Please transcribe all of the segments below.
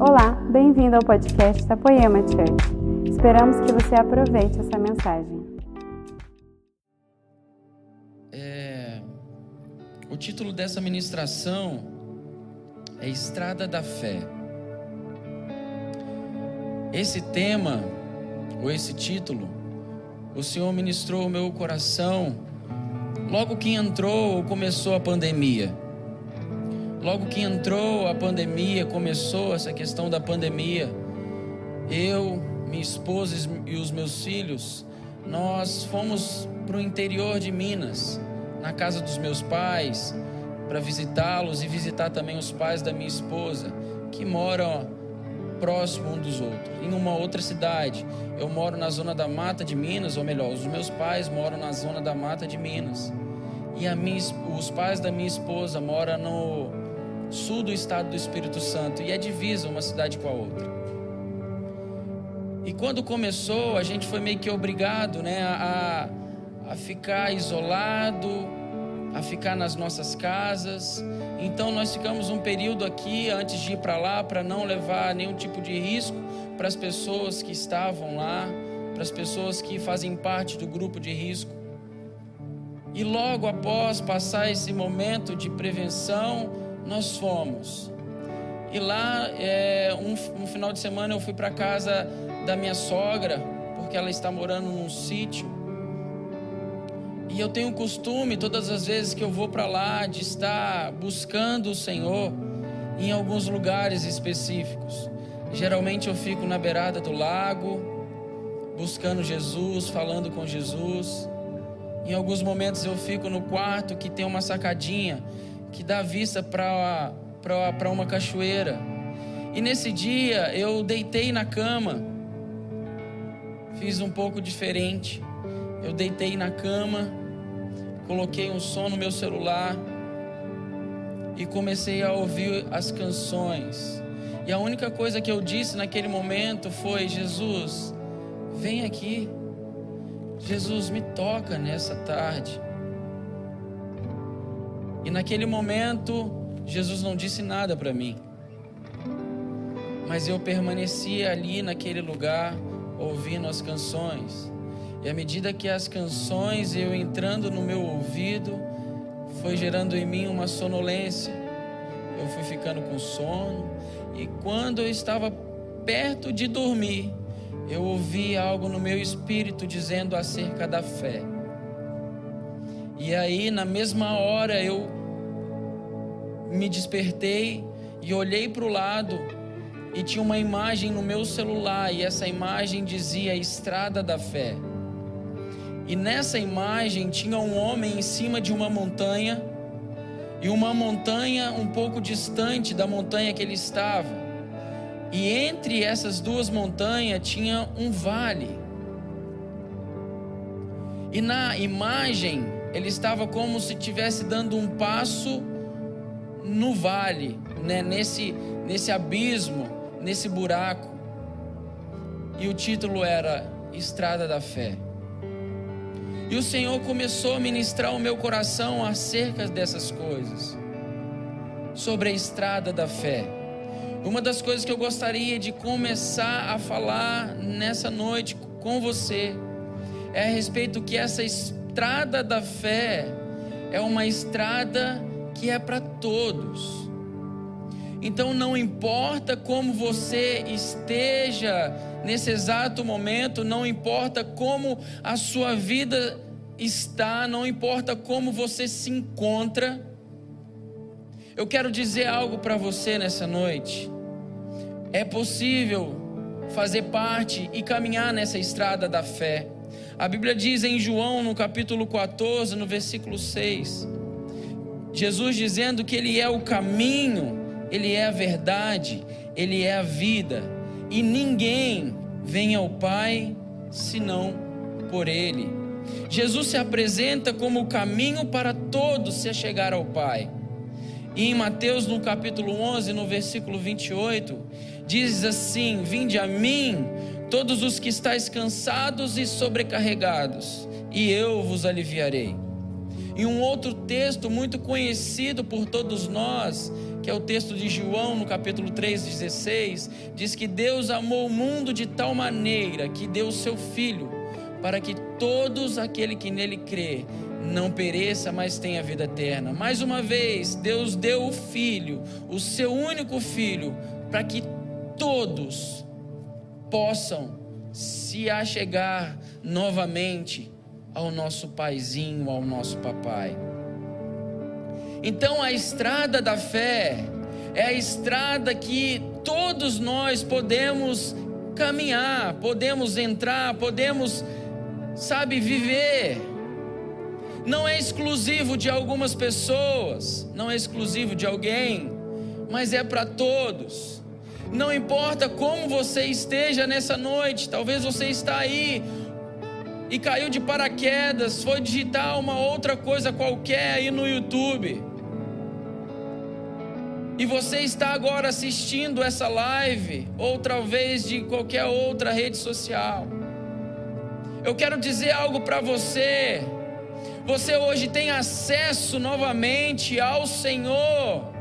Olá, bem-vindo ao podcast da Poema Church. Esperamos que você aproveite essa mensagem. É, o título dessa ministração é Estrada da Fé. Esse tema, ou esse título, o Senhor ministrou o meu coração logo que entrou ou começou a pandemia. Logo que entrou a pandemia, começou essa questão da pandemia, eu, minha esposa e os meus filhos, nós fomos para o interior de Minas, na casa dos meus pais, para visitá-los e visitar também os pais da minha esposa, que moram próximo um dos outros, em uma outra cidade. Eu moro na zona da mata de Minas, ou melhor, os meus pais moram na zona da mata de Minas. E minha, os pais da minha esposa moram no sul do estado do Espírito Santo e é divisa uma cidade com a outra. E quando começou, a gente foi meio que obrigado né, a, a ficar isolado, a ficar nas nossas casas. Então nós ficamos um período aqui antes de ir para lá para não levar nenhum tipo de risco para as pessoas que estavam lá, para as pessoas que fazem parte do grupo de risco. E logo após passar esse momento de prevenção, nós fomos. E lá, é, um, um final de semana, eu fui para casa da minha sogra, porque ela está morando num sítio. E eu tenho o costume, todas as vezes que eu vou para lá, de estar buscando o Senhor em alguns lugares específicos. Geralmente eu fico na beirada do lago, buscando Jesus, falando com Jesus. Em alguns momentos eu fico no quarto que tem uma sacadinha que dá vista para uma cachoeira. E nesse dia eu deitei na cama, fiz um pouco diferente. Eu deitei na cama, coloquei um som no meu celular e comecei a ouvir as canções. E a única coisa que eu disse naquele momento foi: Jesus, vem aqui. Jesus, me toca nessa tarde. E naquele momento, Jesus não disse nada para mim. Mas eu permaneci ali naquele lugar, ouvindo as canções. E à medida que as canções eu entrando no meu ouvido, foi gerando em mim uma sonolência. Eu fui ficando com sono. E quando eu estava perto de dormir, eu ouvi algo no meu espírito dizendo acerca da fé. E aí, na mesma hora, eu me despertei e olhei para o lado e tinha uma imagem no meu celular e essa imagem dizia Estrada da Fé. E nessa imagem tinha um homem em cima de uma montanha e uma montanha um pouco distante da montanha que ele estava. E entre essas duas montanhas tinha um vale. E na imagem ele estava como se estivesse dando um passo no vale, né? nesse, nesse abismo, nesse buraco. E o título era Estrada da Fé. E o Senhor começou a ministrar o meu coração acerca dessas coisas, sobre a estrada da fé. Uma das coisas que eu gostaria de começar a falar nessa noite com você é a respeito que essa estrada da fé é uma estrada que é para todos. Então não importa como você esteja nesse exato momento, não importa como a sua vida está, não importa como você se encontra. Eu quero dizer algo para você nessa noite. É possível fazer parte e caminhar nessa estrada da fé. A Bíblia diz em João, no capítulo 14, no versículo 6, Jesus dizendo que Ele é o caminho, Ele é a verdade, Ele é a vida, e ninguém vem ao Pai senão por Ele. Jesus se apresenta como o caminho para todos se chegar ao Pai. E em Mateus, no capítulo 11, no versículo 28, diz assim: Vinde a mim, todos os que estáis cansados e sobrecarregados, e eu vos aliviarei. E um outro texto muito conhecido por todos nós, que é o texto de João, no capítulo 3, 16, diz que Deus amou o mundo de tal maneira que deu o seu Filho, para que todos aquele que nele crê não pereça, mas tenha vida eterna. Mais uma vez, Deus deu o Filho, o seu único Filho, para que todos possam se achegar novamente ao nosso paizinho, ao nosso papai. Então a estrada da fé é a estrada que todos nós podemos caminhar, podemos entrar, podemos, sabe, viver. Não é exclusivo de algumas pessoas, não é exclusivo de alguém, mas é para todos. Não importa como você esteja nessa noite, talvez você está aí e caiu de paraquedas, foi digitar uma outra coisa qualquer aí no YouTube. E você está agora assistindo essa live, ou talvez de qualquer outra rede social. Eu quero dizer algo para você. Você hoje tem acesso novamente ao Senhor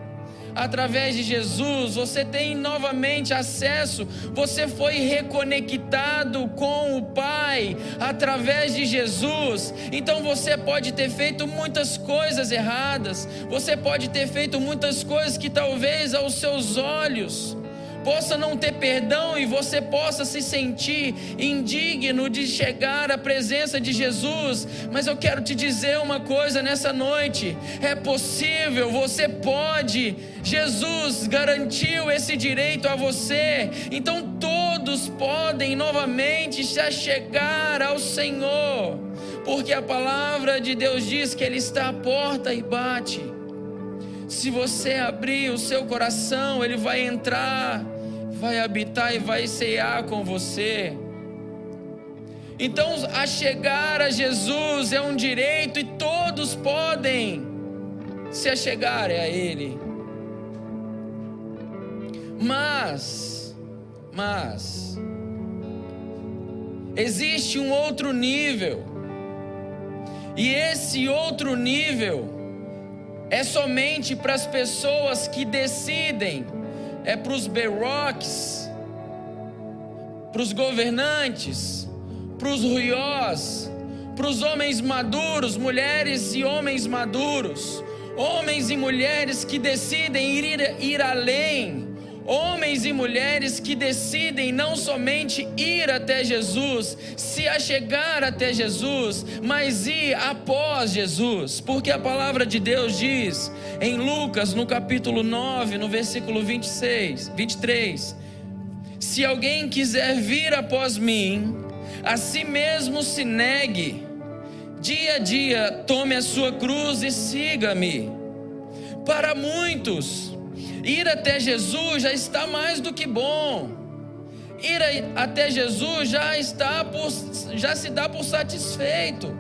através de Jesus, você tem novamente acesso, você foi reconectado com o Pai através de Jesus. Então você pode ter feito muitas coisas erradas, você pode ter feito muitas coisas que talvez aos seus olhos possa não ter perdão e você possa se sentir indigno de chegar à presença de Jesus. Mas eu quero te dizer uma coisa nessa noite: é possível, você pode. Jesus garantiu esse direito a você. Então todos podem novamente se chegar ao Senhor. Porque a palavra de Deus diz que Ele está à porta e bate. Se você abrir o seu coração, Ele vai entrar vai habitar e vai cear com você. Então, a chegar a Jesus é um direito e todos podem se achegar a Ele. Mas, mas, existe um outro nível, e esse outro nível é somente para as pessoas que decidem é para os berroques, para os governantes, para os ruiós, para os homens maduros, mulheres e homens maduros, homens e mulheres que decidem ir, ir além homens e mulheres que decidem não somente ir até Jesus, se achegar até Jesus, mas ir após Jesus, porque a palavra de Deus diz em Lucas, no capítulo 9, no versículo 26, 23: Se alguém quiser vir após mim, a si mesmo se negue, dia a dia tome a sua cruz e siga-me. Para muitos, Ir até Jesus já está mais do que bom. Ir até Jesus já está por, já se dá por satisfeito.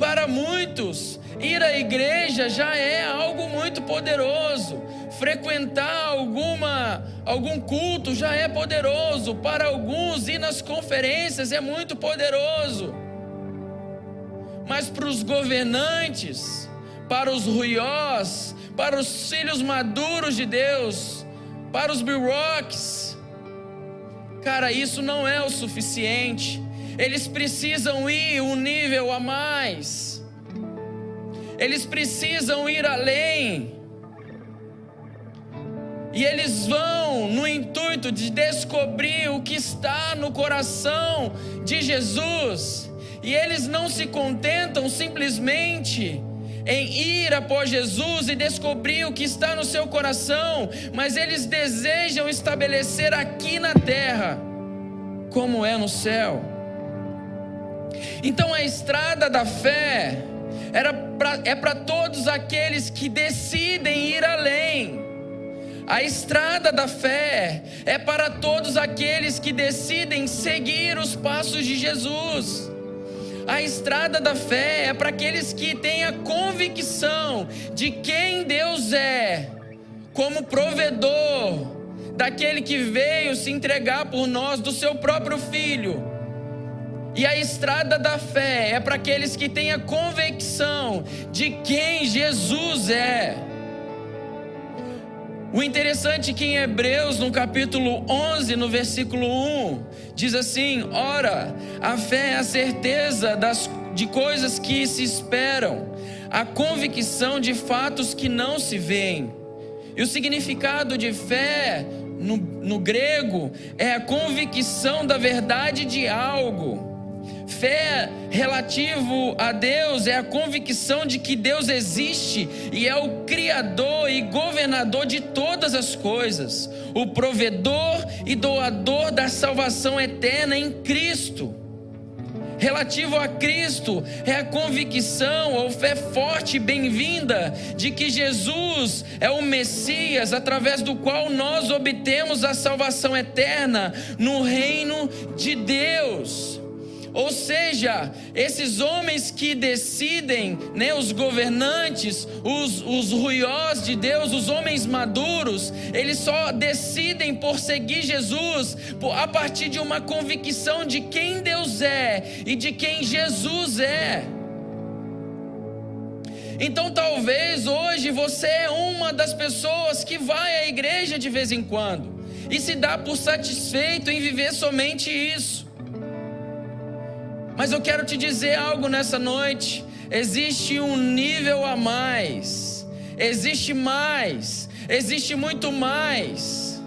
Para muitos, ir à igreja já é algo muito poderoso. Frequentar alguma algum culto já é poderoso. Para alguns, ir nas conferências é muito poderoso. Mas para os governantes, para os ruiós, para os filhos maduros de Deus, para os biroques. Cara, isso não é o suficiente. Eles precisam ir um nível a mais. Eles precisam ir além. E eles vão no intuito de descobrir o que está no coração de Jesus. E eles não se contentam simplesmente em ir após Jesus e descobrir o que está no seu coração, mas eles desejam estabelecer aqui na terra como é no céu. Então a estrada da fé era pra, é para todos aqueles que decidem ir além. A estrada da fé é para todos aqueles que decidem seguir os passos de Jesus. A estrada da fé é para aqueles que têm a convicção de quem Deus é, como provedor, daquele que veio se entregar por nós, do seu próprio filho. E a estrada da fé é para aqueles que têm a convicção de quem Jesus é. O interessante é que em Hebreus, no capítulo 11, no versículo 1, diz assim: Ora, a fé é a certeza das, de coisas que se esperam, a convicção de fatos que não se veem. E o significado de fé no, no grego é a convicção da verdade de algo. Fé relativo a Deus é a convicção de que Deus existe e é o Criador e governador de todas as coisas, o provedor e doador da salvação eterna em Cristo relativo a Cristo é a convicção ou fé forte e bem-vinda de que Jesus é o Messias através do qual nós obtemos a salvação eterna no reino de Deus. Ou seja, esses homens que decidem, né, os governantes, os, os ruiós de Deus, os homens maduros, eles só decidem por seguir Jesus a partir de uma convicção de quem Deus é e de quem Jesus é. Então talvez hoje você é uma das pessoas que vai à igreja de vez em quando e se dá por satisfeito em viver somente isso. Mas eu quero te dizer algo nessa noite: existe um nível a mais, existe mais, existe muito mais.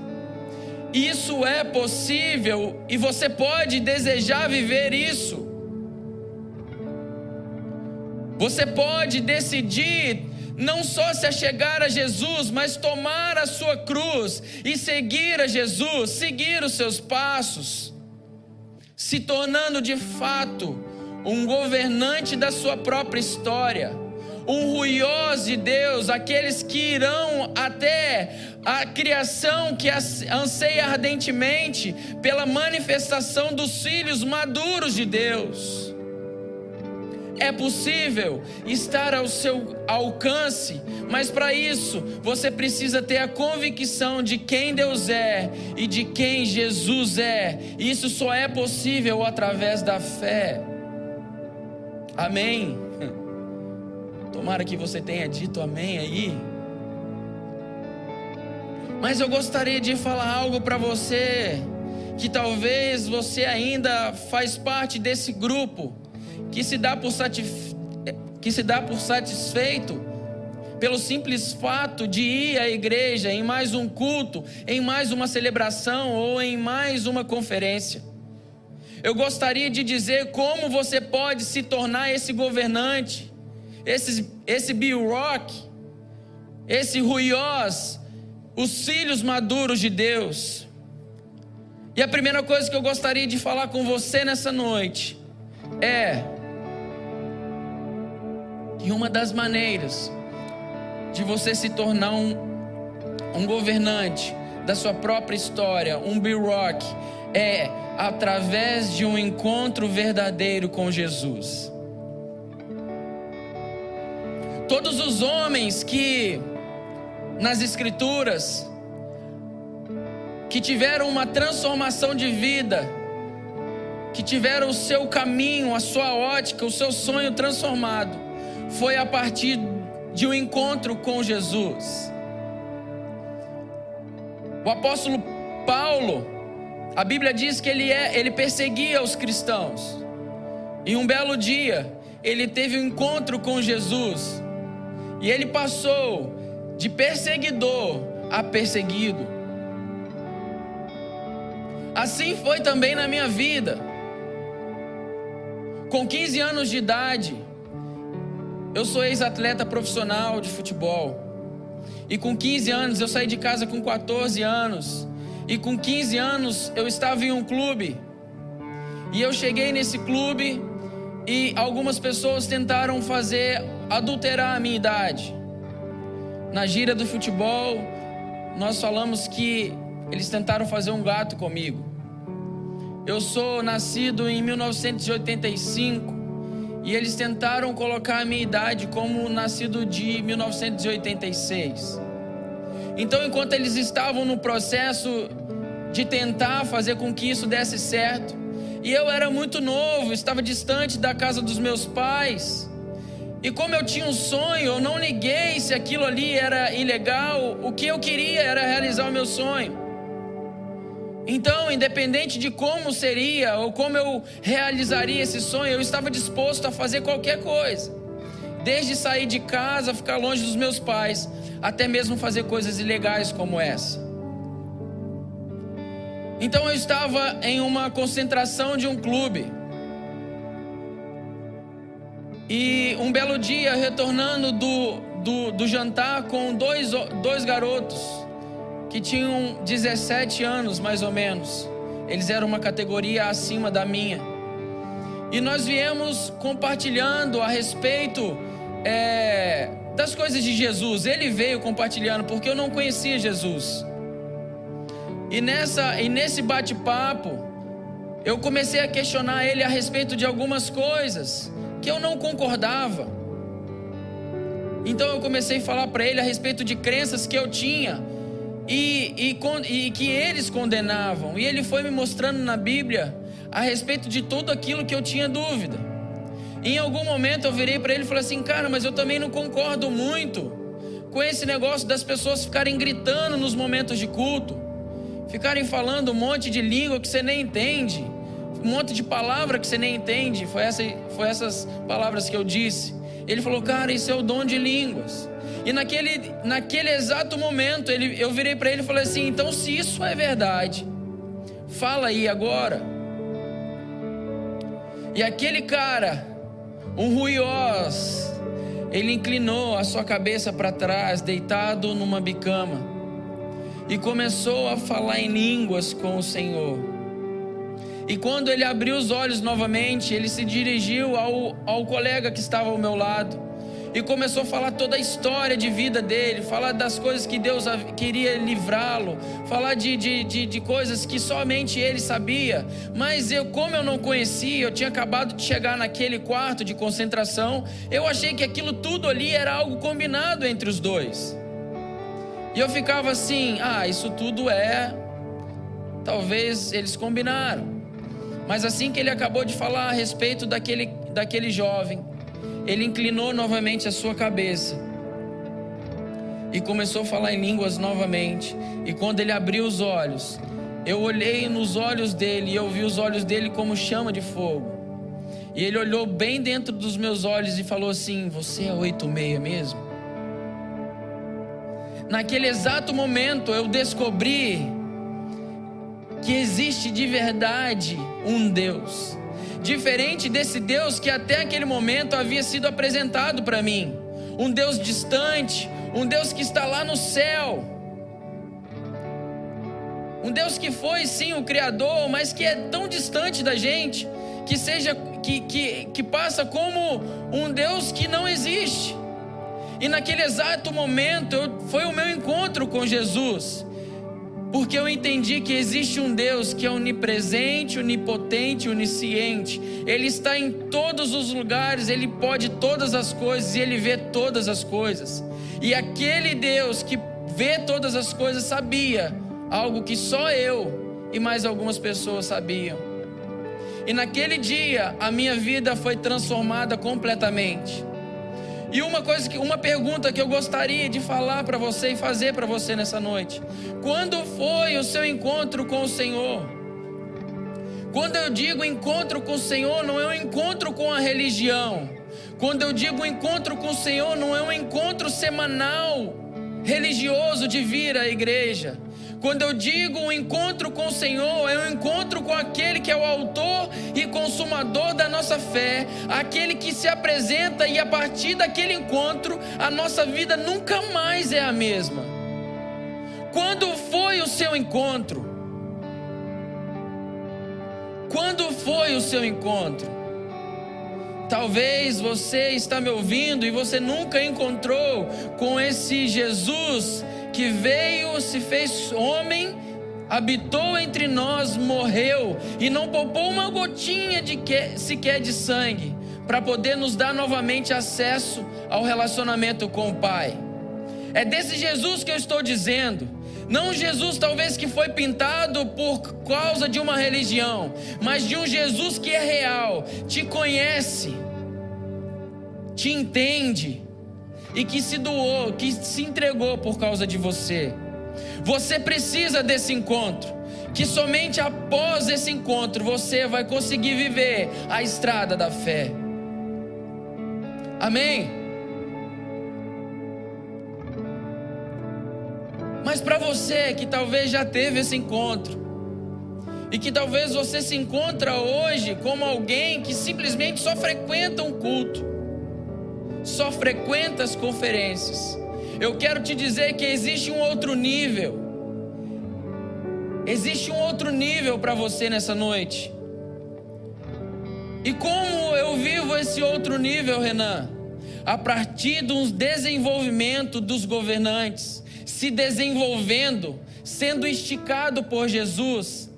Isso é possível e você pode desejar viver isso. Você pode decidir não só se achegar a Jesus, mas tomar a sua cruz e seguir a Jesus, seguir os seus passos se tornando de fato um governante da sua própria história, um ruiós de Deus, aqueles que irão até a criação que anseia ardentemente pela manifestação dos filhos maduros de Deus. É possível estar ao seu alcance, mas para isso você precisa ter a convicção de quem Deus é e de quem Jesus é. Isso só é possível através da fé. Amém. Tomara que você tenha dito amém aí. Mas eu gostaria de falar algo para você que talvez você ainda faz parte desse grupo que se dá por, satisfe... que se dá por satisfeito pelo simples fato de ir à igreja em mais um culto, em mais uma celebração ou em mais uma conferência. Eu gostaria de dizer como você pode se tornar esse governante, esse, esse Bill Rock, esse Ruiós, os filhos maduros de Deus. E a primeira coisa que eu gostaria de falar com você nessa noite é e uma das maneiras de você se tornar um, um governante da sua própria história, um Bill Rock, é através de um encontro verdadeiro com Jesus. Todos os homens que nas Escrituras que tiveram uma transformação de vida, que tiveram o seu caminho, a sua ótica, o seu sonho transformado, foi a partir de um encontro com Jesus. O apóstolo Paulo, a Bíblia diz que ele, é, ele perseguia os cristãos. E um belo dia, ele teve um encontro com Jesus. E ele passou de perseguidor a perseguido. Assim foi também na minha vida. Com 15 anos de idade, eu sou ex-atleta profissional de futebol. E com 15 anos eu saí de casa com 14 anos. E com 15 anos eu estava em um clube. E eu cheguei nesse clube e algumas pessoas tentaram fazer adulterar a minha idade. Na gira do futebol, nós falamos que eles tentaram fazer um gato comigo. Eu sou nascido em 1985 e eles tentaram colocar a minha idade como nascido de 1986. Então, enquanto eles estavam no processo de tentar fazer com que isso desse certo, E eu era muito novo, estava distante da casa dos meus pais. E como eu tinha um sonho, eu não liguei se aquilo ali era ilegal. O que eu queria era realizar o meu sonho. Então, independente de como seria ou como eu realizaria esse sonho, eu estava disposto a fazer qualquer coisa. Desde sair de casa, ficar longe dos meus pais, até mesmo fazer coisas ilegais como essa. Então eu estava em uma concentração de um clube. E um belo dia, retornando do, do, do jantar com dois, dois garotos que tinham 17 anos mais ou menos. Eles eram uma categoria acima da minha. E nós viemos compartilhando a respeito é, das coisas de Jesus. Ele veio compartilhando porque eu não conhecia Jesus. E, nessa, e nesse bate-papo, eu comecei a questionar ele a respeito de algumas coisas que eu não concordava. Então eu comecei a falar para ele a respeito de crenças que eu tinha e, e, e que eles condenavam. E ele foi me mostrando na Bíblia a respeito de tudo aquilo que eu tinha dúvida. E em algum momento eu virei para ele e falei assim: Cara, mas eu também não concordo muito com esse negócio das pessoas ficarem gritando nos momentos de culto ficarem falando um monte de língua que você nem entende, um monte de palavra que você nem entende. Foi, essa, foi essas palavras que eu disse. Ele falou, cara, isso é o dom de línguas. E naquele, naquele exato momento, ele, eu virei para ele e falei assim: então, se isso é verdade, fala aí agora. E aquele cara, um ruiós, ele inclinou a sua cabeça para trás, deitado numa bicama e começou a falar em línguas com o Senhor. E quando ele abriu os olhos novamente, ele se dirigiu ao, ao colega que estava ao meu lado e começou a falar toda a história de vida dele, falar das coisas que Deus queria livrá-lo, falar de, de, de, de, coisas que somente ele sabia. Mas eu, como eu não conhecia, eu tinha acabado de chegar naquele quarto de concentração, eu achei que aquilo tudo ali era algo combinado entre os dois. E eu ficava assim: ah, isso tudo é. Talvez eles combinaram. Mas assim que ele acabou de falar a respeito daquele, daquele jovem, ele inclinou novamente a sua cabeça e começou a falar em línguas novamente. E quando ele abriu os olhos, eu olhei nos olhos dele e eu vi os olhos dele como chama de fogo. E ele olhou bem dentro dos meus olhos e falou assim: Você é 86 mesmo? naquele exato momento eu descobri que existe de verdade um Deus, diferente desse Deus que até aquele momento havia sido apresentado para mim, um Deus distante, um Deus que está lá no céu. Um Deus que foi sim o Criador, mas que é tão distante da gente, que seja que, que, que passa como um Deus que não existe. E naquele exato momento foi o meu encontro com Jesus. Porque eu entendi que existe um Deus que é onipresente, onipotente, onisciente. Ele está em todos os lugares, ele pode todas as coisas e ele vê todas as coisas. E aquele Deus que vê todas as coisas sabia algo que só eu e mais algumas pessoas sabiam. E naquele dia a minha vida foi transformada completamente. E uma coisa que uma pergunta que eu gostaria de falar para você e fazer para você nessa noite. Quando foi o seu encontro com o Senhor? Quando eu digo encontro com o Senhor, não é um encontro com a religião. Quando eu digo encontro com o Senhor, não é um encontro semanal religioso de vir à igreja. Quando eu digo um encontro com o Senhor, é um encontro com aquele que é o autor e consumador da nossa fé, aquele que se apresenta e a partir daquele encontro, a nossa vida nunca mais é a mesma. Quando foi o seu encontro? Quando foi o seu encontro? Talvez você está me ouvindo e você nunca encontrou com esse Jesus que veio, se fez homem, habitou entre nós, morreu e não poupou uma gotinha de que, sequer de sangue para poder nos dar novamente acesso ao relacionamento com o Pai. É desse Jesus que eu estou dizendo. Não Jesus, talvez, que foi pintado por causa de uma religião, mas de um Jesus que é real, te conhece, te entende e que se doou, que se entregou por causa de você. Você precisa desse encontro, que somente após esse encontro você vai conseguir viver a estrada da fé. Amém? Mas para você que talvez já teve esse encontro, e que talvez você se encontra hoje como alguém que simplesmente só frequenta um culto, só frequenta as conferências. Eu quero te dizer que existe um outro nível. Existe um outro nível para você nessa noite. E como eu vivo esse outro nível, Renan? A partir do desenvolvimento dos governantes se desenvolvendo, sendo esticado por Jesus.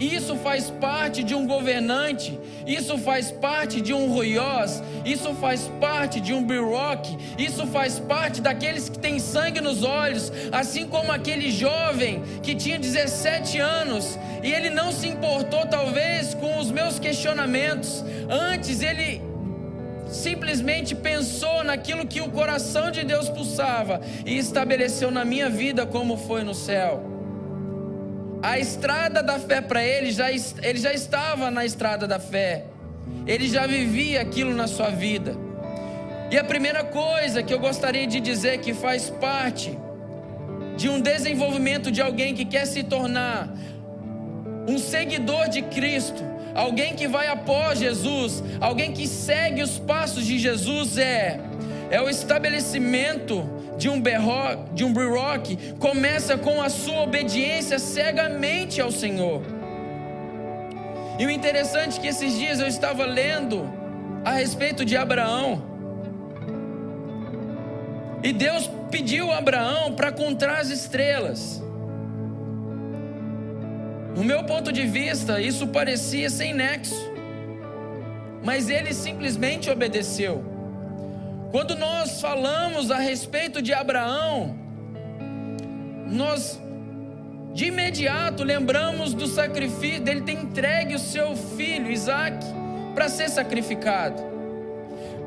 Isso faz parte de um governante, isso faz parte de um ruiós, isso faz parte de um biroque, isso faz parte daqueles que têm sangue nos olhos, assim como aquele jovem que tinha 17 anos e ele não se importou, talvez, com os meus questionamentos. Antes ele simplesmente pensou naquilo que o coração de Deus pulsava e estabeleceu na minha vida como foi no céu. A estrada da fé para ele já ele já estava na estrada da fé. Ele já vivia aquilo na sua vida. E a primeira coisa que eu gostaria de dizer que faz parte de um desenvolvimento de alguém que quer se tornar um seguidor de Cristo alguém que vai após Jesus, alguém que segue os passos de Jesus é é o estabelecimento de um berro, de um briroque, começa com a sua obediência cegamente ao Senhor. E o interessante é que esses dias eu estava lendo a respeito de Abraão. E Deus pediu a Abraão para contar as estrelas. No meu ponto de vista, isso parecia sem nexo, mas ele simplesmente obedeceu. Quando nós falamos a respeito de Abraão, nós de imediato lembramos do sacrifício, dele ter entregue o seu filho Isaac para ser sacrificado.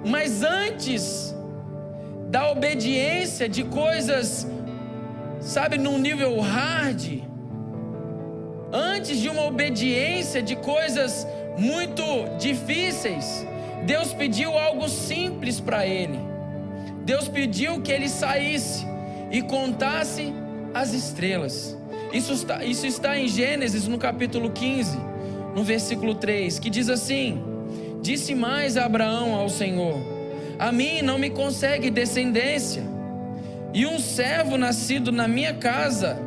Mas antes da obediência de coisas, sabe, num nível hard, antes de uma obediência de coisas muito difíceis, Deus pediu algo simples para ele. Deus pediu que ele saísse e contasse as estrelas. Isso está, isso está em Gênesis, no capítulo 15, no versículo 3, que diz assim: Disse mais Abraão ao Senhor: A mim não me consegue descendência, e um servo nascido na minha casa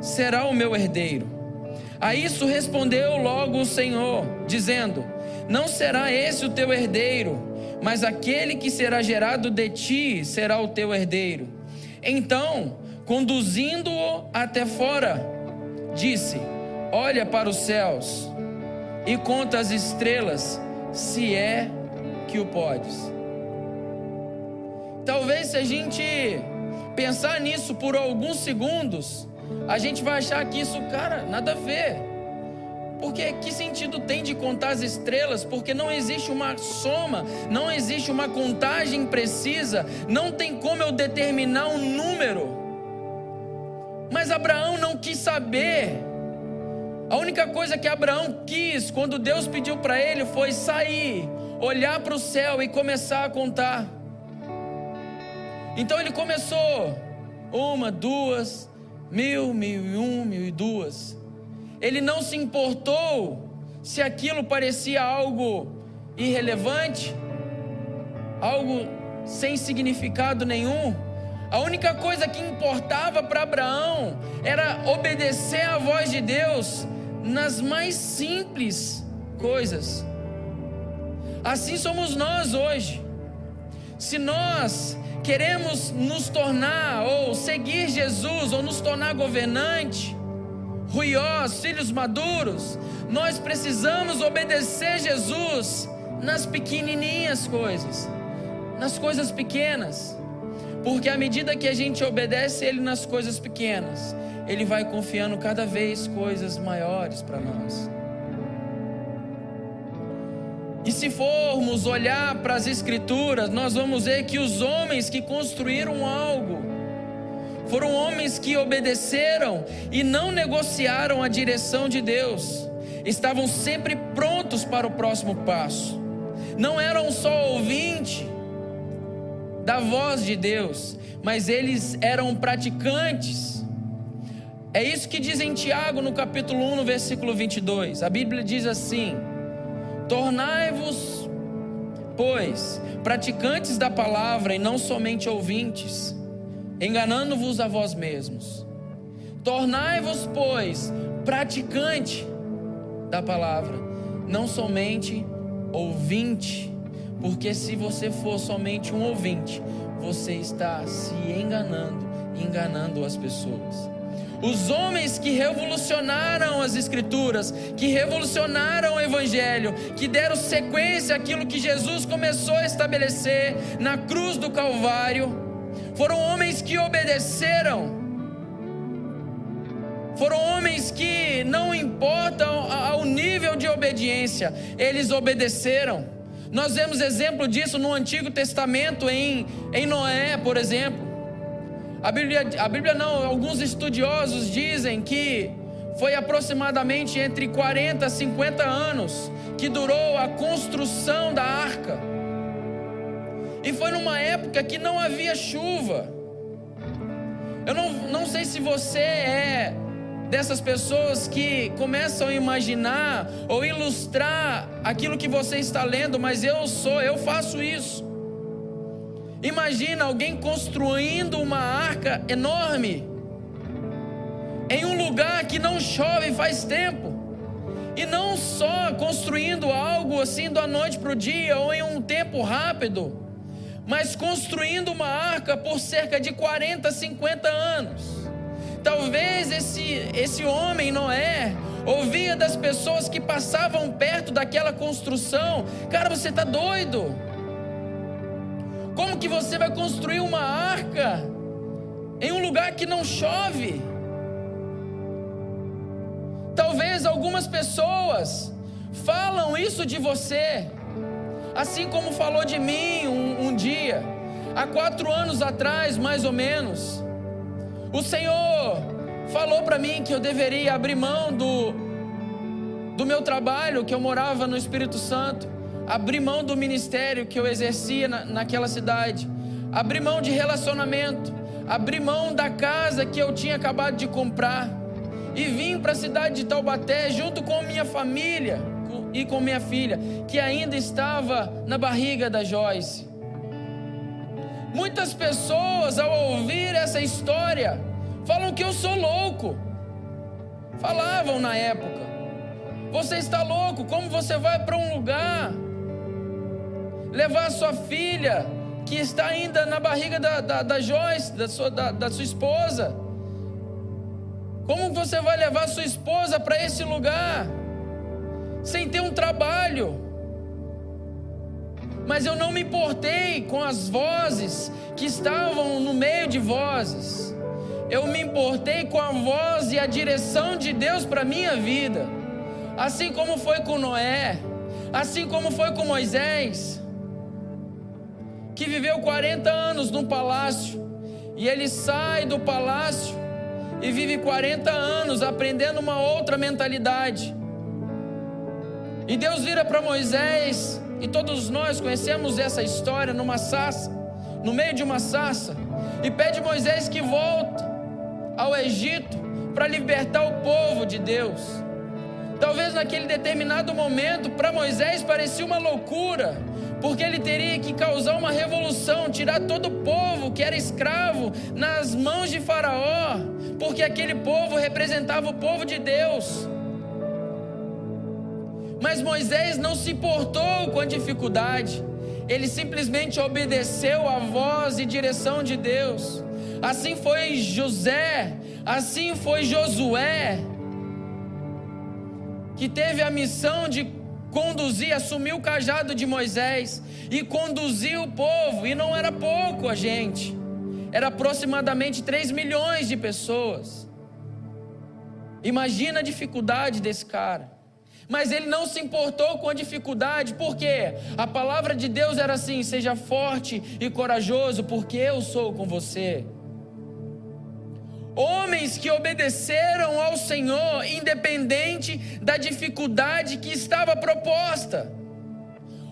será o meu herdeiro. A isso respondeu logo o Senhor, dizendo: Não será esse o teu herdeiro, mas aquele que será gerado de ti será o teu herdeiro. Então, conduzindo-o até fora, disse: Olha para os céus e conta as estrelas, se é que o podes. Talvez se a gente pensar nisso por alguns segundos, a gente vai achar que isso, cara, nada a ver. Porque que sentido tem de contar as estrelas? Porque não existe uma soma, não existe uma contagem precisa, não tem como eu determinar um número. Mas Abraão não quis saber. A única coisa que Abraão quis quando Deus pediu para ele foi sair, olhar para o céu e começar a contar. Então ele começou uma, duas, mil, mil e um, mil e duas. Ele não se importou se aquilo parecia algo irrelevante, algo sem significado nenhum. A única coisa que importava para Abraão era obedecer à voz de Deus nas mais simples coisas. Assim somos nós hoje. Se nós queremos nos tornar ou seguir Jesus ou nos tornar governante, ruiós, filhos maduros, nós precisamos obedecer Jesus nas pequenininhas coisas, nas coisas pequenas. Porque à medida que a gente obedece Ele nas coisas pequenas, Ele vai confiando cada vez coisas maiores para nós. E se formos olhar para as Escrituras, nós vamos ver que os homens que construíram algo foram homens que obedeceram e não negociaram a direção de Deus, estavam sempre prontos para o próximo passo, não eram só ouvinte da voz de Deus, mas eles eram praticantes. É isso que diz em Tiago no capítulo 1, no versículo 22. A Bíblia diz assim: Tornai-vos, pois, praticantes da palavra e não somente ouvintes, enganando-vos a vós mesmos. Tornai-vos, pois, praticante da palavra, não somente ouvinte, porque se você for somente um ouvinte, você está se enganando, enganando as pessoas. Os homens que revolucionaram as Escrituras, que revolucionaram o Evangelho, que deram sequência àquilo que Jesus começou a estabelecer na cruz do Calvário, foram homens que obedeceram. Foram homens que, não importa o nível de obediência, eles obedeceram. Nós vemos exemplo disso no Antigo Testamento, em, em Noé, por exemplo. A Bíblia, a Bíblia não, alguns estudiosos dizem que foi aproximadamente entre 40 e 50 anos que durou a construção da. Foi numa época que não havia chuva. Eu não, não sei se você é dessas pessoas que começam a imaginar ou ilustrar aquilo que você está lendo, mas eu sou, eu faço isso. Imagina alguém construindo uma arca enorme em um lugar que não chove faz tempo. E não só construindo algo assim da noite para o dia ou em um tempo rápido, mas construindo uma arca por cerca de 40, 50 anos. Talvez esse, esse homem, Noé, ouvia das pessoas que passavam perto daquela construção: Cara, você está doido? Como que você vai construir uma arca em um lugar que não chove? Talvez algumas pessoas falam isso de você, assim como falou de mim um, um dia, há quatro anos atrás, mais ou menos. O Senhor falou para mim que eu deveria abrir mão do, do meu trabalho, que eu morava no Espírito Santo abrir mão do ministério que eu exercia na, naquela cidade, abrir mão de relacionamento, abrir mão da casa que eu tinha acabado de comprar e vim para a cidade de Taubaté junto com minha família e com minha filha, que ainda estava na barriga da Joyce. Muitas pessoas, ao ouvir essa história, falam que eu sou louco. Falavam na época: Você está louco? Como você vai para um lugar levar sua filha, que está ainda na barriga da, da, da Joyce, da sua, da, da sua esposa. Como você vai levar sua esposa para esse lugar? Sem ter um trabalho. Mas eu não me importei com as vozes que estavam no meio de vozes. Eu me importei com a voz e a direção de Deus para minha vida. Assim como foi com Noé, assim como foi com Moisés que viveu 40 anos num palácio, e ele sai do palácio e vive 40 anos aprendendo uma outra mentalidade. E Deus vira para Moisés, e todos nós conhecemos essa história numa sassa, no meio de uma sassa, e pede Moisés que volte ao Egito para libertar o povo de Deus. Talvez naquele determinado momento, para Moisés parecia uma loucura, porque ele teria que causar uma revolução, tirar todo o povo que era escravo nas mãos de Faraó, porque aquele povo representava o povo de Deus. Mas Moisés não se importou com a dificuldade, ele simplesmente obedeceu a voz e direção de Deus. Assim foi José, assim foi Josué, que teve a missão de conduzir, assumiu o cajado de Moisés e conduziu o povo, e não era pouco a gente. era aproximadamente 3 milhões de pessoas. Imagina a dificuldade desse cara. Mas ele não se importou com a dificuldade, porque a palavra de Deus era assim: seja forte e corajoso, porque eu sou com você. Homens que obedeceram ao Senhor, independente da dificuldade que estava proposta.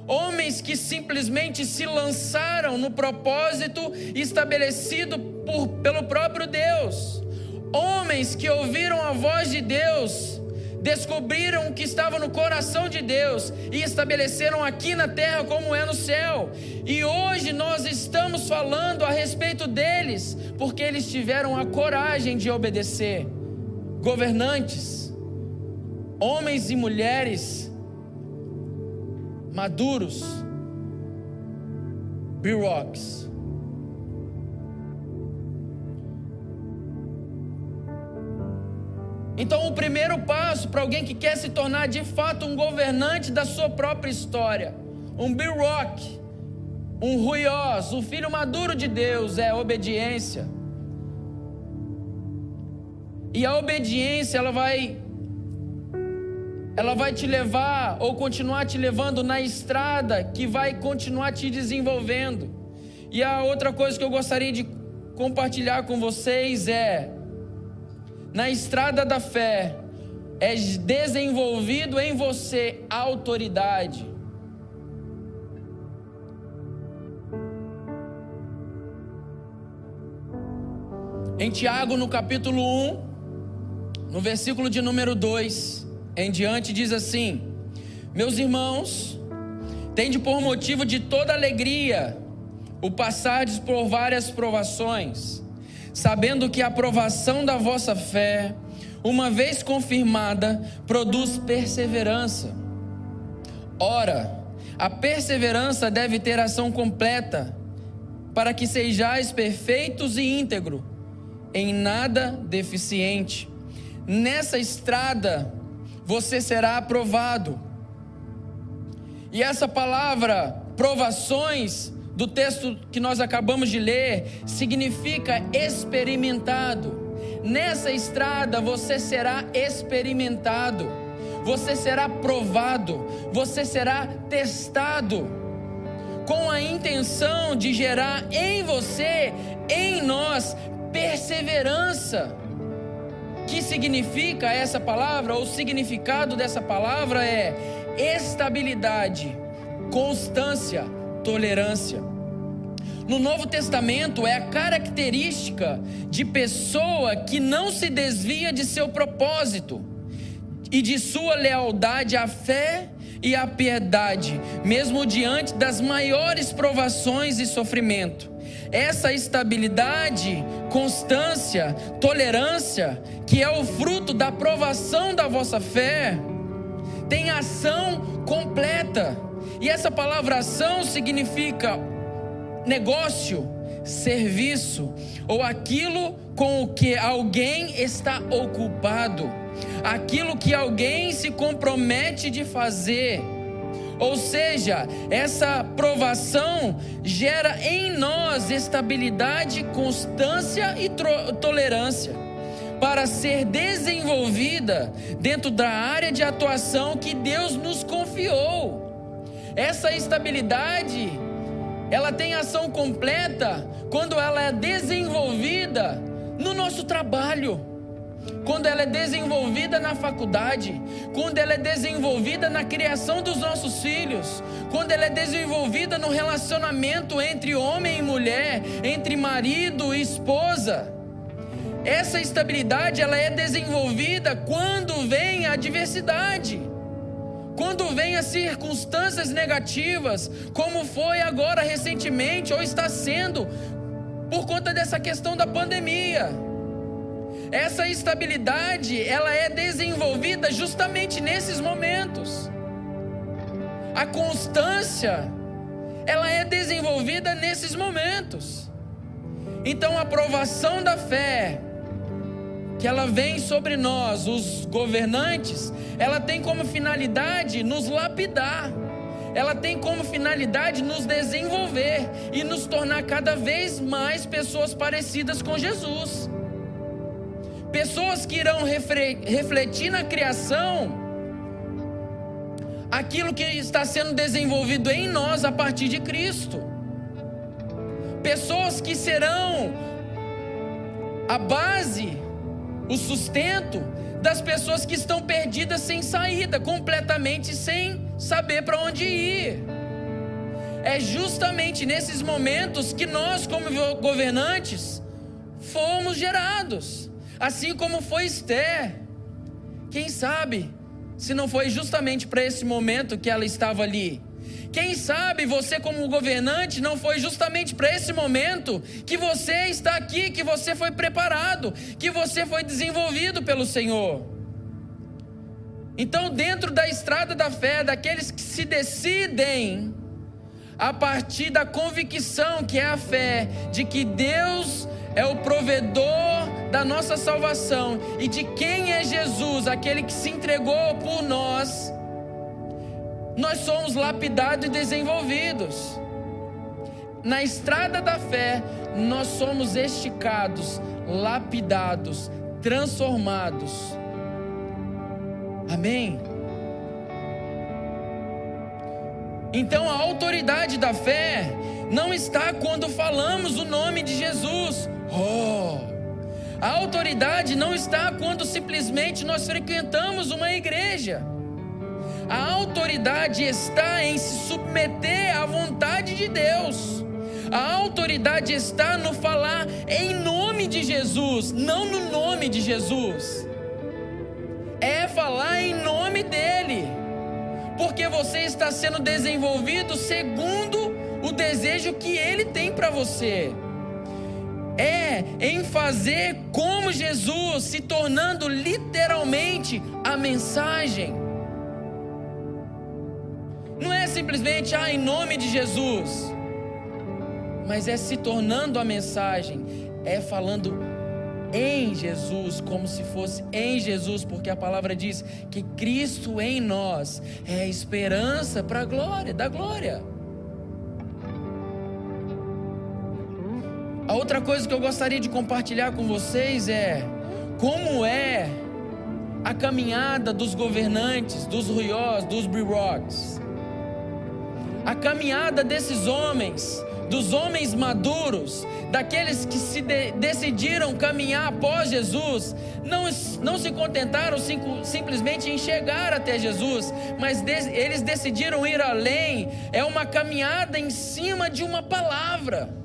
Homens que simplesmente se lançaram no propósito estabelecido por, pelo próprio Deus. Homens que ouviram a voz de Deus, descobriram o que estava no coração de Deus e estabeleceram aqui na terra como é no céu. E hoje nós estamos falando a respeito deles, porque eles tiveram a coragem de obedecer. Governantes, homens e mulheres maduros, Birocs. Então, o primeiro passo para alguém que quer se tornar de fato um governante da sua própria história, um Biroc, um Ruiós, o filho maduro de Deus, é obediência. E a obediência, ela vai ela vai te levar ou continuar te levando na estrada que vai continuar te desenvolvendo. E a outra coisa que eu gostaria de compartilhar com vocês é: na estrada da fé, é desenvolvido em você a autoridade. Em Tiago, no capítulo 1, no versículo de número 2, em diante diz assim: Meus irmãos, tende por motivo de toda alegria o passardes por várias provações, sabendo que a aprovação da vossa fé, uma vez confirmada, produz perseverança. Ora, a perseverança deve ter ação completa, para que sejais perfeitos e íntegro, em nada deficiente. Nessa estrada você será aprovado. E essa palavra, provações, do texto que nós acabamos de ler, significa experimentado. Nessa estrada você será experimentado, você será provado, você será testado, com a intenção de gerar em você, em nós, perseverança. Que significa essa palavra, o significado dessa palavra é estabilidade, constância, tolerância. No Novo Testamento é a característica de pessoa que não se desvia de seu propósito e de sua lealdade à fé e à piedade, mesmo diante das maiores provações e sofrimento. Essa estabilidade, constância, tolerância, que é o fruto da provação da vossa fé, tem ação completa. E essa palavra ação significa negócio, serviço ou aquilo com o que alguém está ocupado, aquilo que alguém se compromete de fazer ou seja, essa provação gera em nós estabilidade, constância e tolerância para ser desenvolvida dentro da área de atuação que Deus nos confiou. Essa estabilidade, ela tem ação completa quando ela é desenvolvida no nosso trabalho quando ela é desenvolvida na faculdade, quando ela é desenvolvida na criação dos nossos filhos, quando ela é desenvolvida no relacionamento entre homem e mulher, entre marido e esposa. Essa estabilidade ela é desenvolvida quando vem a adversidade. Quando vem as circunstâncias negativas, como foi agora recentemente ou está sendo por conta dessa questão da pandemia. Essa estabilidade, ela é desenvolvida justamente nesses momentos. A constância, ela é desenvolvida nesses momentos. Então a aprovação da fé, que ela vem sobre nós, os governantes, ela tem como finalidade nos lapidar. ela tem como finalidade nos desenvolver e nos tornar cada vez mais pessoas parecidas com Jesus. Pessoas que irão refletir na criação aquilo que está sendo desenvolvido em nós a partir de Cristo. Pessoas que serão a base, o sustento das pessoas que estão perdidas sem saída, completamente sem saber para onde ir. É justamente nesses momentos que nós, como governantes, fomos gerados. Assim como foi Esther. Quem sabe se não foi justamente para esse momento que ela estava ali? Quem sabe você, como governante, não foi justamente para esse momento que você está aqui, que você foi preparado, que você foi desenvolvido pelo Senhor. Então, dentro da estrada da fé, daqueles que se decidem a partir da convicção que é a fé de que Deus é o provedor da nossa salvação e de quem é Jesus, aquele que se entregou por nós, nós somos lapidados e desenvolvidos. Na estrada da fé, nós somos esticados, lapidados, transformados. Amém? Então a autoridade da fé não está quando falamos o nome de Jesus. Oh! A autoridade não está quando simplesmente nós frequentamos uma igreja. A autoridade está em se submeter à vontade de Deus. A autoridade está no falar em nome de Jesus, não no nome de Jesus. É falar em nome dele, porque você está sendo desenvolvido segundo o desejo que ele tem para você é em fazer como Jesus, se tornando literalmente a mensagem. Não é simplesmente, ah, em nome de Jesus, mas é se tornando a mensagem, é falando em Jesus, como se fosse em Jesus, porque a palavra diz que Cristo em nós é a esperança para a glória, da glória. A outra coisa que eu gostaria de compartilhar com vocês é como é a caminhada dos governantes, dos ruiós, dos birogs. A caminhada desses homens, dos homens maduros, daqueles que se de, decidiram caminhar após Jesus, não, não se contentaram sim, simplesmente em chegar até Jesus, mas de, eles decidiram ir além. É uma caminhada em cima de uma palavra.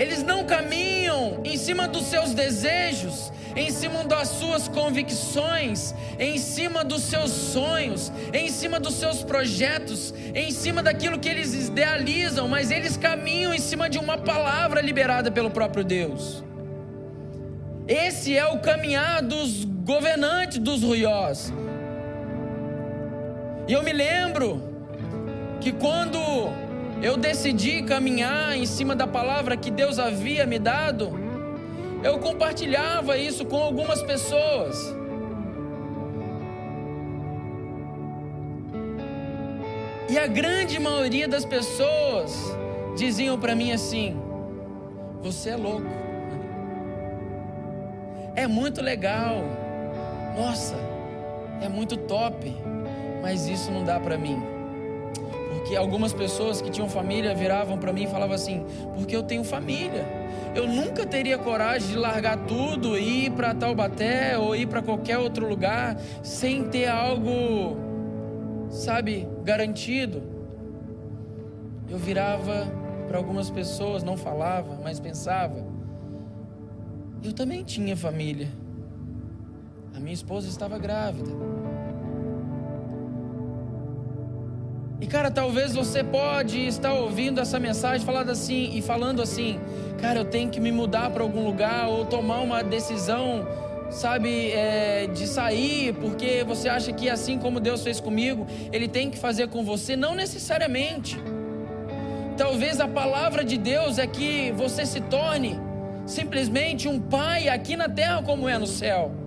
Eles não caminham em cima dos seus desejos, em cima das suas convicções, em cima dos seus sonhos, em cima dos seus projetos, em cima daquilo que eles idealizam, mas eles caminham em cima de uma palavra liberada pelo próprio Deus. Esse é o caminhar dos governantes dos ruiós. E eu me lembro que quando eu decidi caminhar em cima da palavra que Deus havia me dado, eu compartilhava isso com algumas pessoas. E a grande maioria das pessoas diziam para mim assim: Você é louco. É muito legal. Nossa, é muito top. Mas isso não dá para mim que algumas pessoas que tinham família viravam para mim e falavam assim: porque eu tenho família. Eu nunca teria coragem de largar tudo e ir para Taubaté ou ir para qualquer outro lugar sem ter algo, sabe, garantido. Eu virava para algumas pessoas, não falava, mas pensava. Eu também tinha família. A minha esposa estava grávida. E cara, talvez você pode estar ouvindo essa mensagem falando assim e falando assim, cara, eu tenho que me mudar para algum lugar ou tomar uma decisão, sabe, é, de sair, porque você acha que assim como Deus fez comigo, Ele tem que fazer com você. Não necessariamente. Talvez a palavra de Deus é que você se torne simplesmente um pai aqui na terra como é no céu.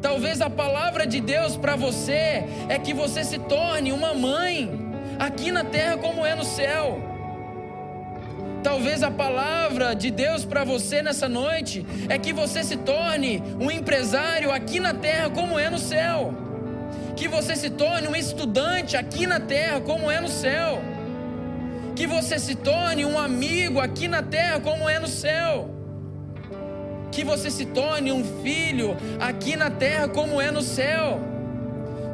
Talvez a palavra de Deus para você é que você se torne uma mãe aqui na terra como é no céu. Talvez a palavra de Deus para você nessa noite é que você se torne um empresário aqui na terra como é no céu. Que você se torne um estudante aqui na terra como é no céu. Que você se torne um amigo aqui na terra como é no céu que você se torne um filho aqui na terra como é no céu.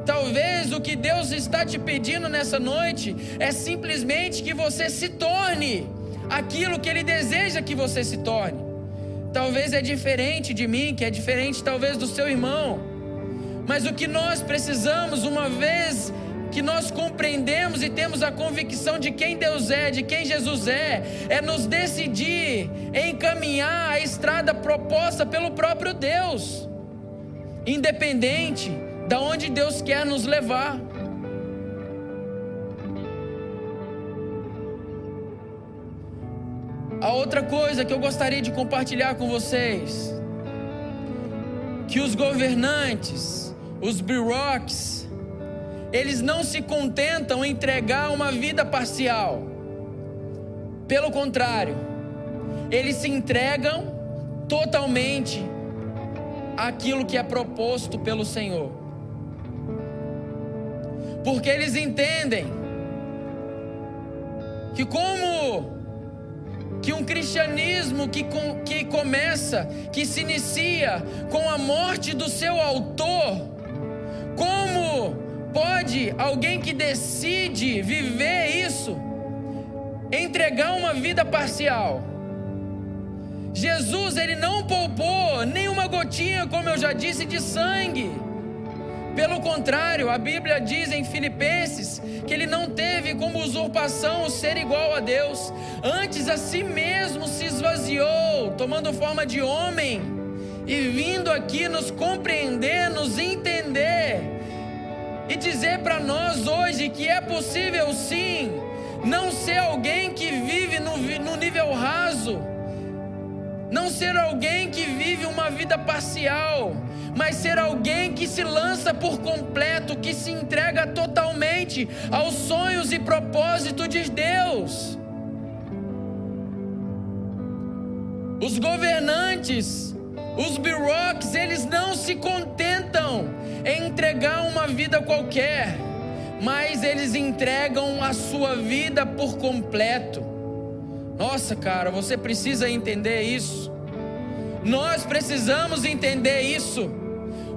Talvez o que Deus está te pedindo nessa noite é simplesmente que você se torne aquilo que Ele deseja que você se torne. Talvez é diferente de mim, que é diferente talvez do seu irmão. Mas o que nós precisamos, uma vez que nós compreendemos e temos a convicção de quem Deus é, de quem Jesus é, é nos decidir encaminhar a estrada proposta pelo próprio Deus, independente da onde Deus quer nos levar. A outra coisa que eu gostaria de compartilhar com vocês, que os governantes, os bureaucratas, eles não se contentam em entregar uma vida parcial. Pelo contrário, eles se entregam totalmente àquilo que é proposto pelo Senhor. Porque eles entendem que como que um cristianismo que, com, que começa, que se inicia com a morte do seu autor, como pode alguém que decide viver isso entregar uma vida parcial? Jesus, ele não poupou nenhuma gotinha, como eu já disse, de sangue. Pelo contrário, a Bíblia diz em Filipenses que ele não teve como usurpação o ser igual a Deus, antes a si mesmo se esvaziou, tomando forma de homem e vindo aqui nos compreender, nos entender e dizer para nós hoje que é possível sim não ser alguém que vive no, no nível raso, não ser alguém que vive uma vida parcial, mas ser alguém que se lança por completo, que se entrega totalmente aos sonhos e propósitos de Deus. Os governantes, os bureaucratas, eles não se contentam entregar uma vida qualquer, mas eles entregam a sua vida por completo. Nossa, cara, você precisa entender isso. Nós precisamos entender isso,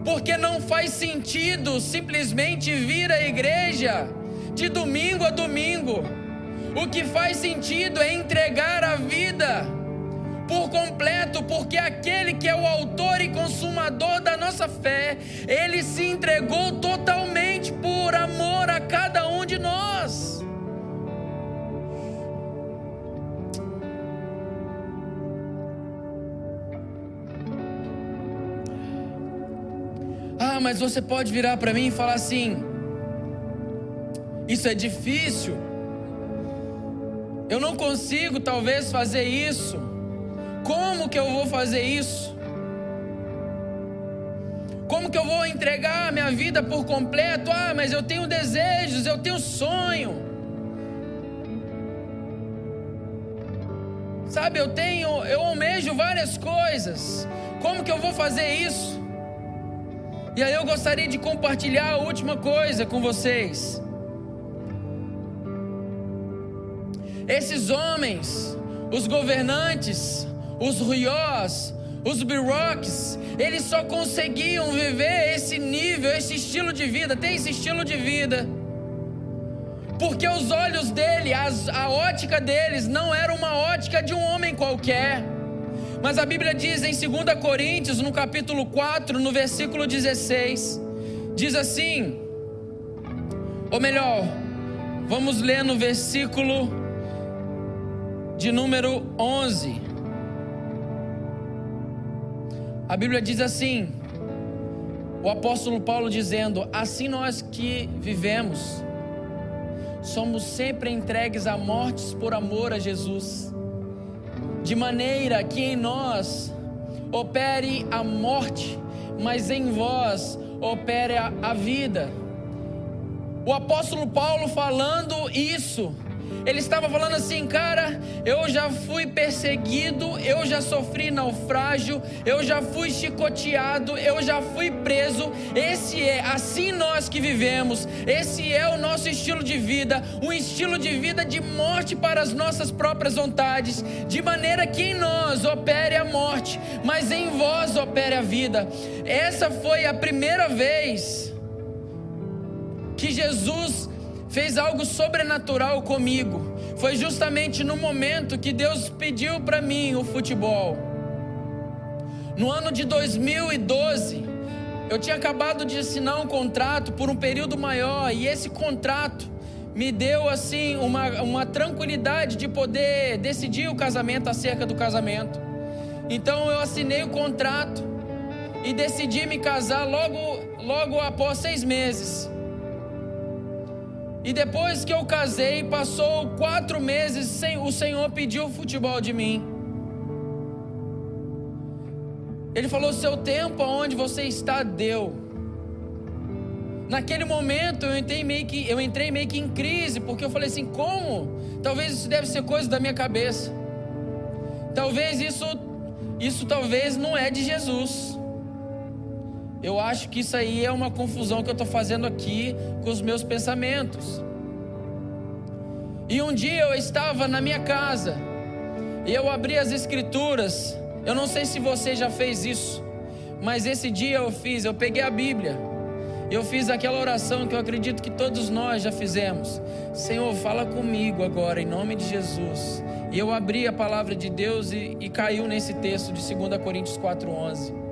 porque não faz sentido simplesmente vir à igreja de domingo a domingo. O que faz sentido é entregar a vida por completo, porque aquele que é o autor e consumador da nossa fé, ele se entregou totalmente por amor a cada um de nós. Ah, mas você pode virar para mim e falar assim: Isso é difícil. Eu não consigo talvez fazer isso. Como que eu vou fazer isso? Como que eu vou entregar minha vida por completo? Ah, mas eu tenho desejos, eu tenho sonho. Sabe, eu tenho, eu almejo várias coisas. Como que eu vou fazer isso? E aí eu gostaria de compartilhar a última coisa com vocês. Esses homens, os governantes, os ruiós, os biroques, eles só conseguiam viver esse nível, esse estilo de vida, ter esse estilo de vida. Porque os olhos dele, as, a ótica deles não era uma ótica de um homem qualquer. Mas a Bíblia diz em 2 Coríntios, no capítulo 4, no versículo 16, diz assim: ou melhor, vamos ler no versículo de número 11. A Bíblia diz assim: o apóstolo Paulo dizendo: Assim nós que vivemos, somos sempre entregues a mortes por amor a Jesus, de maneira que em nós opere a morte, mas em vós opera a vida. O apóstolo Paulo falando isso, ele estava falando assim, cara, eu já fui perseguido, eu já sofri naufrágio, eu já fui chicoteado, eu já fui preso. Esse é assim nós que vivemos. Esse é o nosso estilo de vida, um estilo de vida de morte para as nossas próprias vontades, de maneira que em nós opere a morte, mas em vós opere a vida. Essa foi a primeira vez que Jesus fez algo sobrenatural comigo. Foi justamente no momento que Deus pediu para mim o futebol. No ano de 2012, eu tinha acabado de assinar um contrato por um período maior e esse contrato me deu assim uma, uma tranquilidade de poder decidir o casamento acerca do casamento. Então eu assinei o contrato e decidi me casar logo, logo após seis meses. E depois que eu casei, passou quatro meses, sem, o Senhor pediu futebol de mim. Ele falou: seu tempo aonde você está deu. Naquele momento eu entrei meio que eu entrei meio que em crise, porque eu falei assim: como? Talvez isso deve ser coisa da minha cabeça. Talvez isso isso talvez não é de Jesus. Eu acho que isso aí é uma confusão que eu estou fazendo aqui com os meus pensamentos. E um dia eu estava na minha casa e eu abri as escrituras. Eu não sei se você já fez isso, mas esse dia eu fiz. Eu peguei a Bíblia. Eu fiz aquela oração que eu acredito que todos nós já fizemos. Senhor, fala comigo agora, em nome de Jesus. E eu abri a palavra de Deus e, e caiu nesse texto de 2 Coríntios 4,11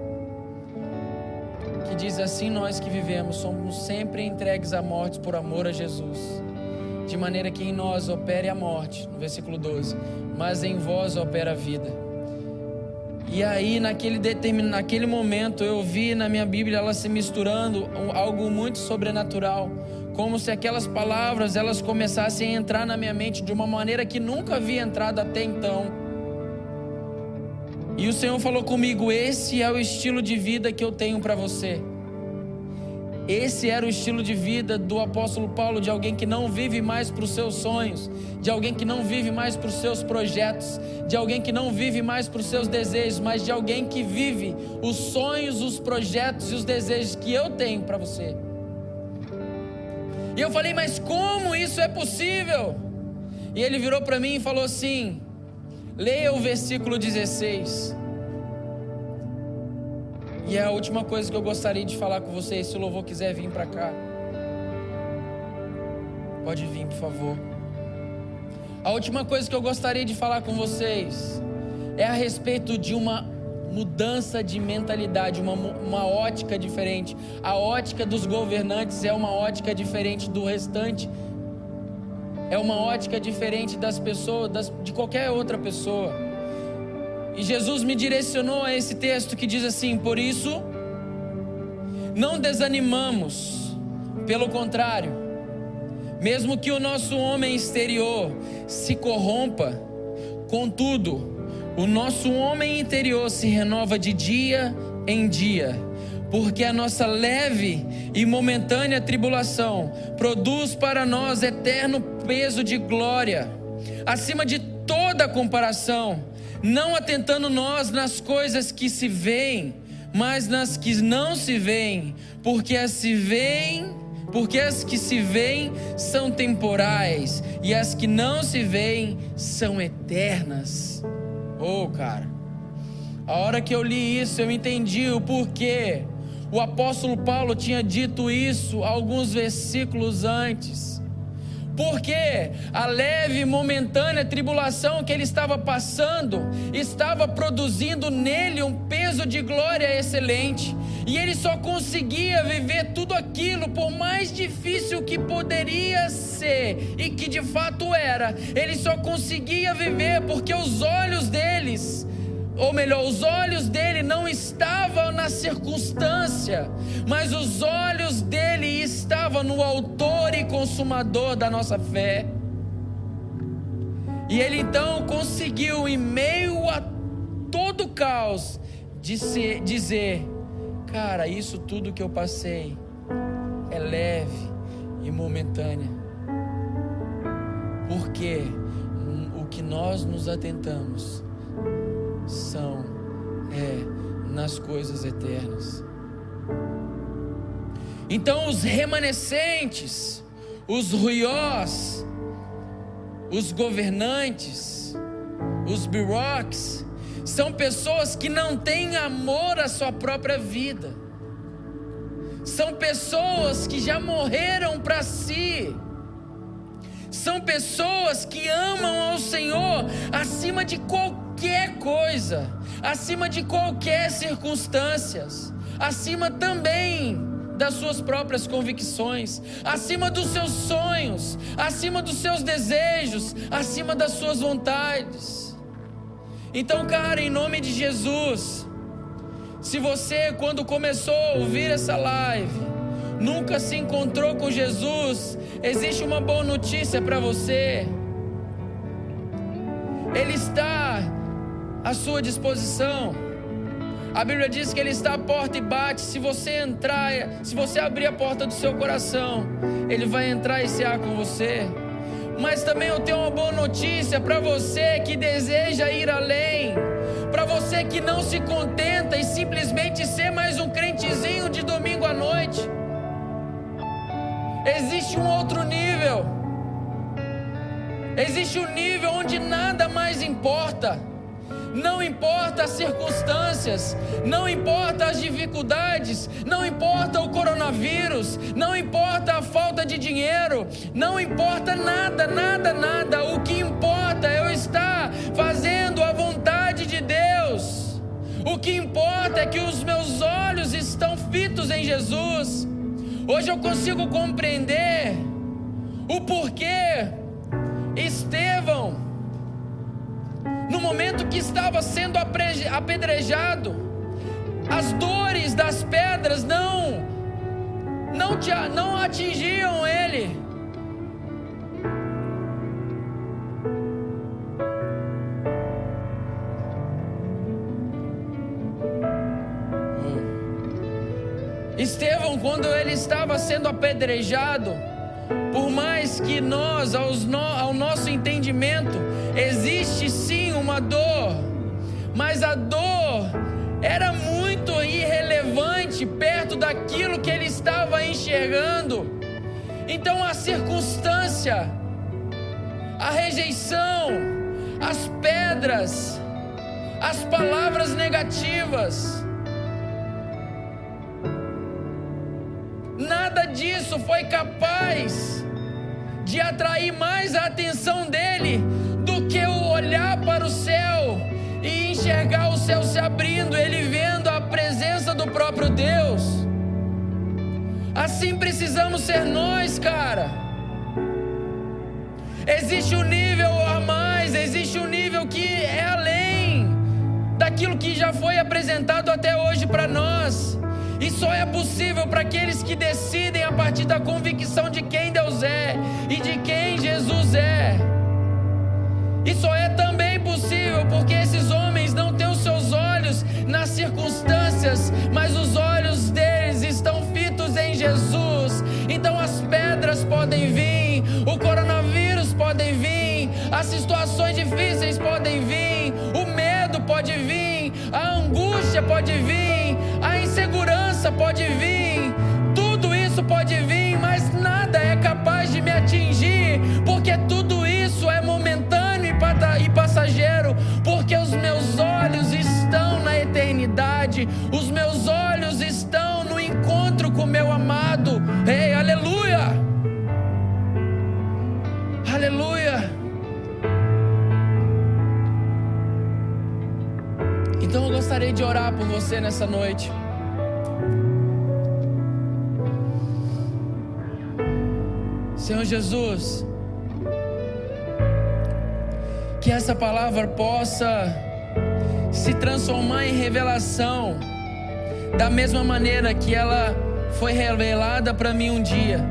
que diz assim: Nós que vivemos somos sempre entregues à morte por amor a Jesus, de maneira que em nós opere a morte, no versículo 12, mas em vós opera a vida. E aí, naquele, determin... naquele momento, eu vi na minha Bíblia ela se misturando algo muito sobrenatural, como se aquelas palavras elas começassem a entrar na minha mente de uma maneira que nunca havia entrado até então. E o Senhor falou comigo: esse é o estilo de vida que eu tenho para você. Esse era o estilo de vida do apóstolo Paulo, de alguém que não vive mais para os seus sonhos, de alguém que não vive mais para os seus projetos, de alguém que não vive mais para os seus desejos, mas de alguém que vive os sonhos, os projetos e os desejos que eu tenho para você. E eu falei, mas como isso é possível? E ele virou para mim e falou assim: leia o versículo 16. E é a última coisa que eu gostaria de falar com vocês, se o louvor quiser vir para cá. Pode vir, por favor. A última coisa que eu gostaria de falar com vocês é a respeito de uma mudança de mentalidade, uma, uma ótica diferente. A ótica dos governantes é uma ótica diferente do restante. É uma ótica diferente das pessoas, das, de qualquer outra pessoa. E Jesus me direcionou a esse texto que diz assim: Por isso, não desanimamos, pelo contrário, mesmo que o nosso homem exterior se corrompa, contudo, o nosso homem interior se renova de dia em dia, porque a nossa leve e momentânea tribulação produz para nós eterno peso de glória, acima de toda comparação não atentando nós nas coisas que se veem, mas nas que não se veem, porque as se veem, porque as que se veem são temporais e as que não se veem são eternas. Oh, cara. A hora que eu li isso, eu entendi o porquê. O apóstolo Paulo tinha dito isso alguns versículos antes. Porque a leve e momentânea tribulação que ele estava passando estava produzindo nele um peso de glória excelente. E ele só conseguia viver tudo aquilo, por mais difícil que poderia ser e que de fato era, ele só conseguia viver porque os olhos deles ou melhor, os olhos dele não estavam na circunstância, mas os olhos dele estavam no Autor e Consumador da nossa fé. E ele então conseguiu, em meio a todo o caos, dizer: Cara, isso tudo que eu passei é leve e momentânea. Porque o que nós nos atentamos são é nas coisas eternas. Então os remanescentes, os ruiós, os governantes, os biroques, são pessoas que não têm amor à sua própria vida. São pessoas que já morreram para si. São pessoas que amam ao Senhor acima de qualquer coisa, acima de qualquer circunstâncias, acima também das suas próprias convicções, acima dos seus sonhos, acima dos seus desejos, acima das suas vontades. Então, cara, em nome de Jesus, se você, quando começou a ouvir essa live, nunca se encontrou com Jesus, existe uma boa notícia para você. Ele está à sua disposição. A Bíblia diz que ele está à porta e bate. Se você entrar, se você abrir a porta do seu coração, ele vai entrar e cear com você. Mas também eu tenho uma boa notícia para você que deseja ir além. Para você que não se contenta em simplesmente ser mais um crentezinho Existe um outro nível. Existe um nível onde nada mais importa não importa as circunstâncias, não importa as dificuldades, não importa o coronavírus, não importa a falta de dinheiro, não importa nada, nada, nada. O que importa é eu estar fazendo a vontade de Deus. O que importa é que os meus olhos estão fitos em Jesus. Hoje eu consigo compreender o porquê Estevão no momento que estava sendo apedrejado, as dores das pedras não não, não atingiam ele. Quando ele estava sendo apedrejado, por mais que nós, no, ao nosso entendimento, existe sim uma dor, mas a dor era muito irrelevante perto daquilo que ele estava enxergando. Então a circunstância, a rejeição, as pedras, as palavras negativas, nada disso foi capaz de atrair mais a atenção dele do que o olhar para o céu e enxergar o céu se abrindo, ele vendo a presença do próprio Deus. Assim precisamos ser nós, cara. Existe um nível a mais, existe um nível que é além daquilo que já foi apresentado até hoje para nós. E só é possível para aqueles que decidem a partir da convicção de quem Deus é e de quem Jesus é. E só é também possível porque esses homens não têm os seus olhos nas circunstâncias, mas os olhos deles estão fitos em Jesus. Então as pedras podem vir, o coronavírus pode vir, as situações difíceis podem vir, o medo pode vir, a angústia pode vir, insegurança pode vir, tudo isso pode vir, mas nada é capaz de me atingir, porque tudo isso é momentâneo e passageiro, porque os meus olhos estão na eternidade, os meus olhos estão no encontro com meu amado. Ei, aleluia! Aleluia! Então eu gostaria de orar por você nessa noite. Senhor Jesus, que essa palavra possa se transformar em revelação, da mesma maneira que ela foi revelada para mim um dia.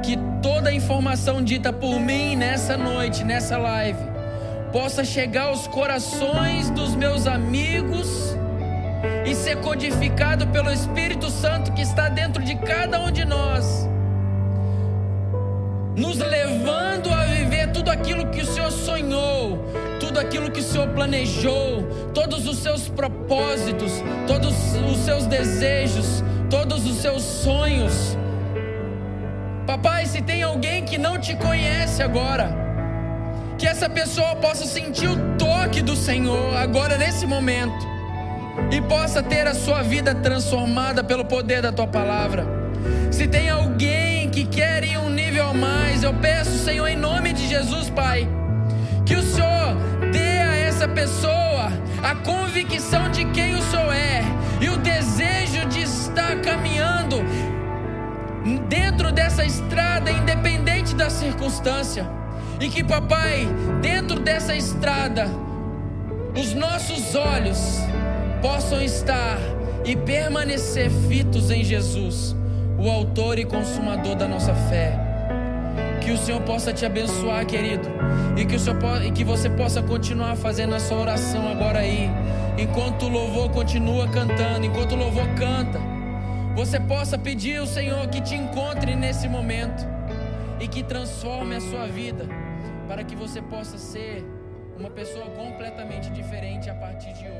Que toda a informação dita por mim nessa noite, nessa live, possa chegar aos corações dos meus amigos e ser codificado pelo Espírito Santo que está dentro de cada um de nós, nos levando a viver tudo aquilo que o Senhor sonhou, tudo aquilo que o Senhor planejou, todos os seus propósitos, todos os seus desejos, todos os seus sonhos. Papai, se tem alguém que não te conhece agora, que essa pessoa possa sentir o toque do Senhor agora nesse momento e possa ter a sua vida transformada pelo poder da tua palavra. Se tem alguém que quer ir um nível a mais, eu peço, Senhor, em nome de Jesus, Pai, que o Senhor dê a essa pessoa a convicção de quem o Senhor é e o desejo de estar caminhando dentro dessa estrada, independente da circunstância. E que, papai, dentro dessa estrada, os nossos olhos possam estar e permanecer fitos em Jesus, o Autor e Consumador da nossa fé. Que o Senhor possa te abençoar, querido, e que, o Senhor, e que você possa continuar fazendo a sua oração agora aí, enquanto o louvor continua cantando, enquanto o louvor canta você possa pedir ao Senhor que te encontre nesse momento e que transforme a sua vida para que você possa ser uma pessoa completamente diferente a partir de hoje.